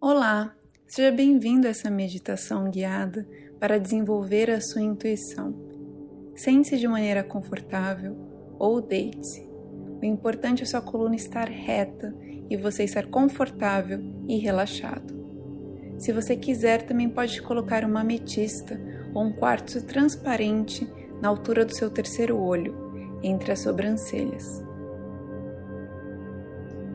Olá, seja bem-vindo a essa meditação guiada para desenvolver a sua intuição. Sente-se de maneira confortável ou deite-se. O importante é sua coluna estar reta e você estar confortável e relaxado. Se você quiser, também pode colocar uma ametista ou um quartzo transparente na altura do seu terceiro olho, entre as sobrancelhas.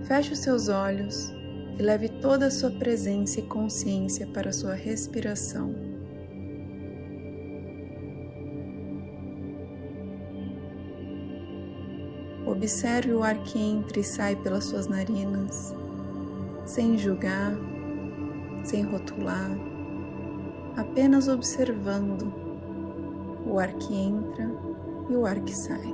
Feche os seus olhos e leve toda a sua presença e consciência para a sua respiração. Observe o ar que entra e sai pelas suas narinas, sem julgar, sem rotular, apenas observando o ar que entra e o ar que sai.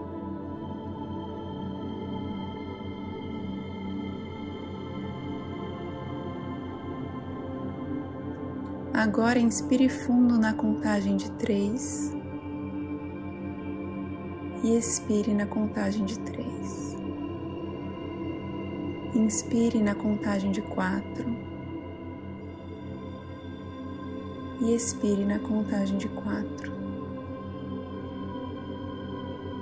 Agora inspire fundo na contagem de três e expire na contagem de três. Inspire na contagem de quatro e expire na contagem de quatro.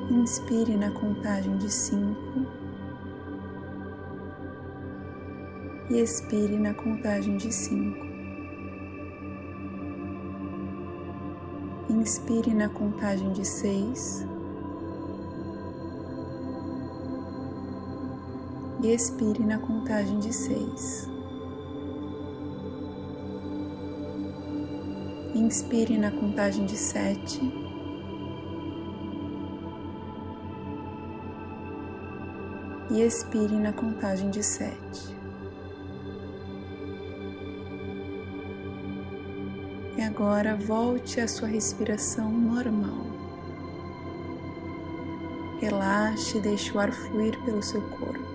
Inspire na contagem de cinco e expire na contagem de cinco. Inspire na contagem de seis e expire na contagem de seis. Inspire na contagem de sete e expire na contagem de sete. Agora volte à sua respiração normal. Relaxe e deixe o ar fluir pelo seu corpo.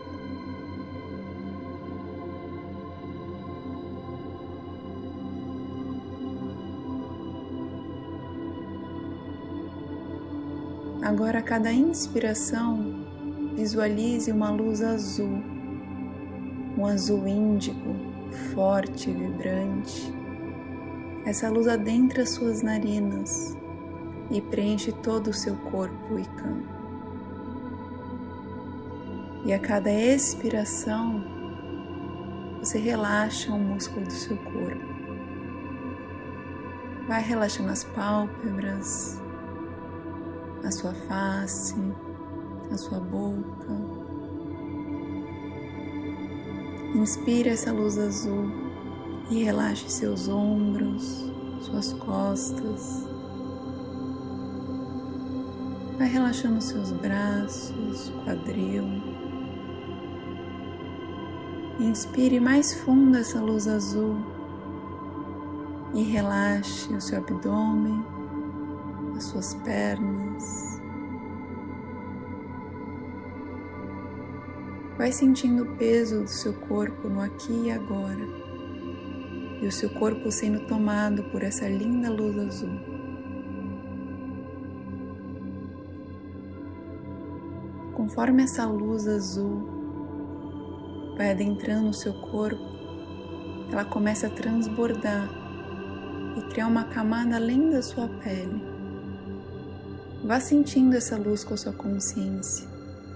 Agora, a cada inspiração, visualize uma luz azul, um azul índigo, forte e vibrante essa luz adentra suas narinas e preenche todo o seu corpo e campo. E a cada expiração, você relaxa o músculo do seu corpo. Vai relaxando as pálpebras, a sua face, a sua boca. Inspira essa luz azul e relaxe seus ombros, suas costas. Vai relaxando seus braços, quadril. Inspire mais fundo essa luz azul e relaxe o seu abdômen, as suas pernas. Vai sentindo o peso do seu corpo no aqui e agora e o seu corpo sendo tomado por essa linda luz azul. Conforme essa luz azul vai adentrando o seu corpo, ela começa a transbordar e criar uma camada além da sua pele. Vá sentindo essa luz com a sua consciência,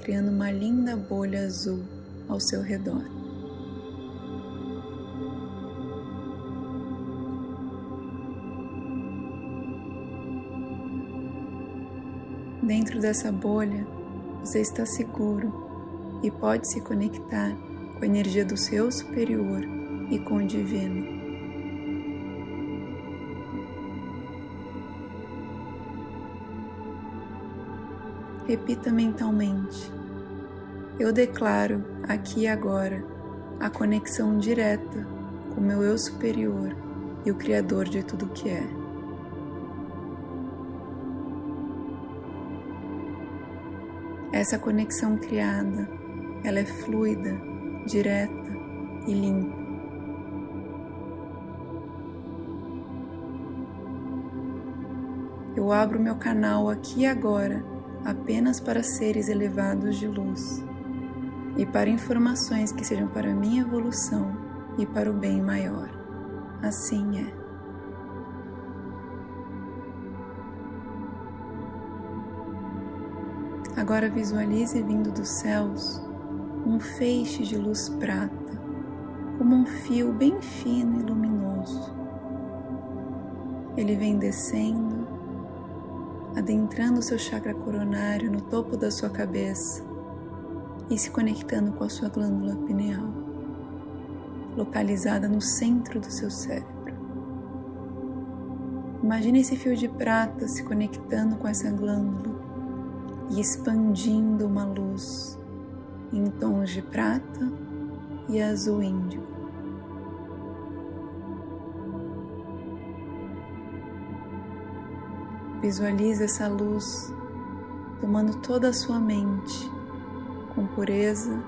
criando uma linda bolha azul ao seu redor. Dentro dessa bolha, você está seguro e pode se conectar com a energia do seu superior e com o divino. Repita mentalmente: Eu declaro aqui e agora a conexão direta com meu eu superior e o Criador de tudo que é. Essa conexão criada, ela é fluida, direta e limpa. Eu abro meu canal aqui e agora apenas para seres elevados de luz e para informações que sejam para minha evolução e para o bem maior. Assim é. Agora visualize vindo dos céus um feixe de luz prata, como um fio bem fino e luminoso. Ele vem descendo, adentrando seu chakra coronário no topo da sua cabeça e se conectando com a sua glândula pineal, localizada no centro do seu cérebro. Imagine esse fio de prata se conectando com essa glândula e expandindo uma luz em tons de prata e azul índigo. Visualize essa luz tomando toda a sua mente com pureza,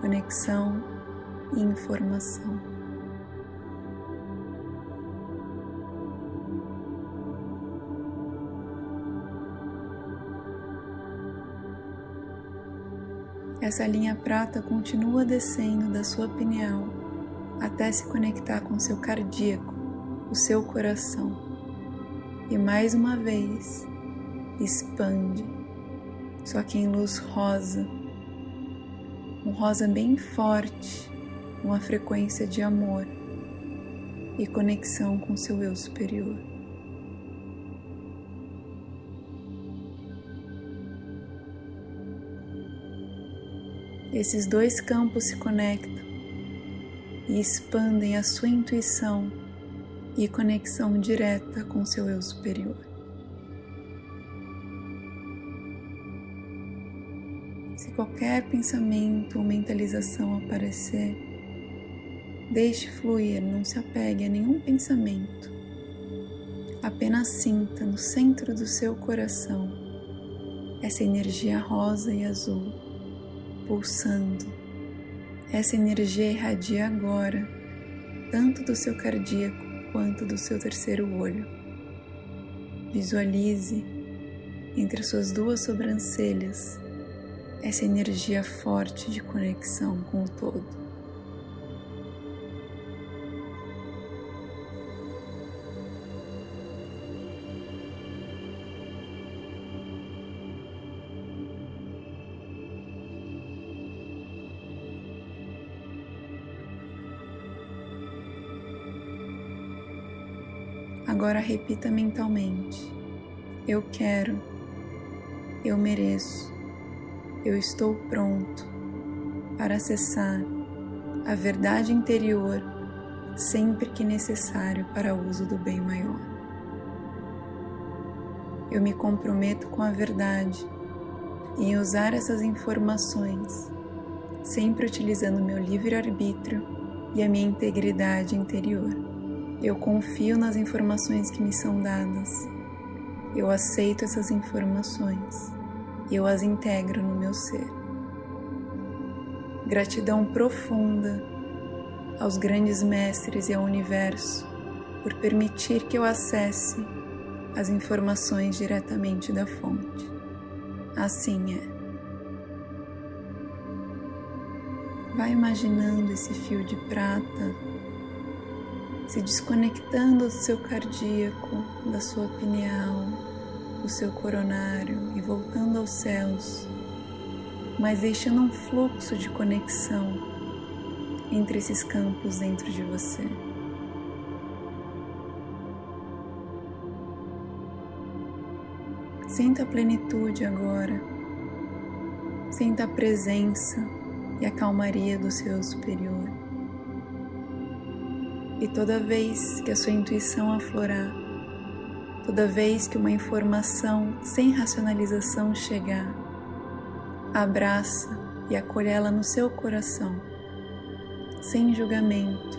conexão e informação. Essa linha prata continua descendo da sua pineal até se conectar com seu cardíaco, o seu coração. E mais uma vez expande, só que em luz rosa, um rosa bem forte, uma frequência de amor e conexão com seu eu superior. Esses dois campos se conectam e expandem a sua intuição e conexão direta com seu eu superior. Se qualquer pensamento ou mentalização aparecer, deixe fluir, não se apegue a nenhum pensamento. Apenas sinta no centro do seu coração essa energia rosa e azul pulsando. Essa energia irradia agora, tanto do seu cardíaco quanto do seu terceiro olho. Visualize entre suas duas sobrancelhas essa energia forte de conexão com o todo. Agora repita mentalmente: Eu quero, eu mereço, eu estou pronto para acessar a verdade interior sempre que necessário para o uso do bem maior. Eu me comprometo com a verdade em usar essas informações, sempre utilizando meu livre-arbítrio e a minha integridade interior. Eu confio nas informações que me são dadas. Eu aceito essas informações e eu as integro no meu ser. Gratidão profunda aos grandes mestres e ao universo por permitir que eu acesse as informações diretamente da fonte. Assim é. Vai imaginando esse fio de prata se desconectando do seu cardíaco, da sua pineal, do seu coronário e voltando aos céus, mas deixando um fluxo de conexão entre esses campos dentro de você. Sinta a plenitude agora, sinta a presença e a calmaria do seu superior. E toda vez que a sua intuição aflorar, toda vez que uma informação sem racionalização chegar, abraça e acolha ela no seu coração, sem julgamento,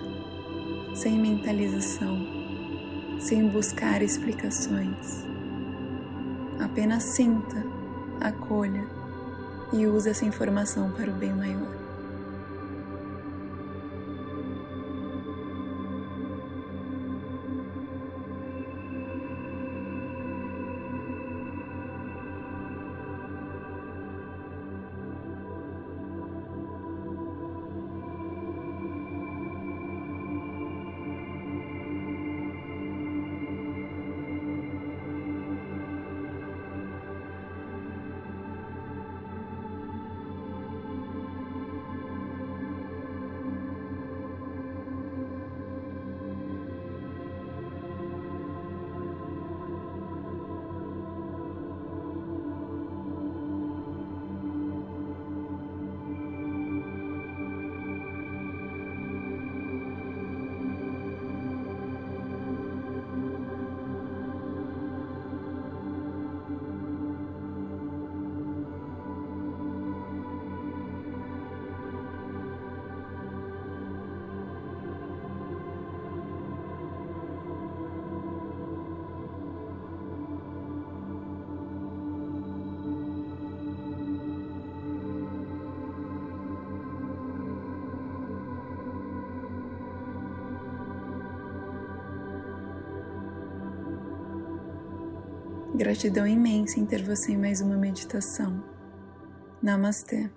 sem mentalização, sem buscar explicações. Apenas sinta, acolha e use essa informação para o bem maior. Gratidão imensa em ter você em mais uma meditação. Namastê.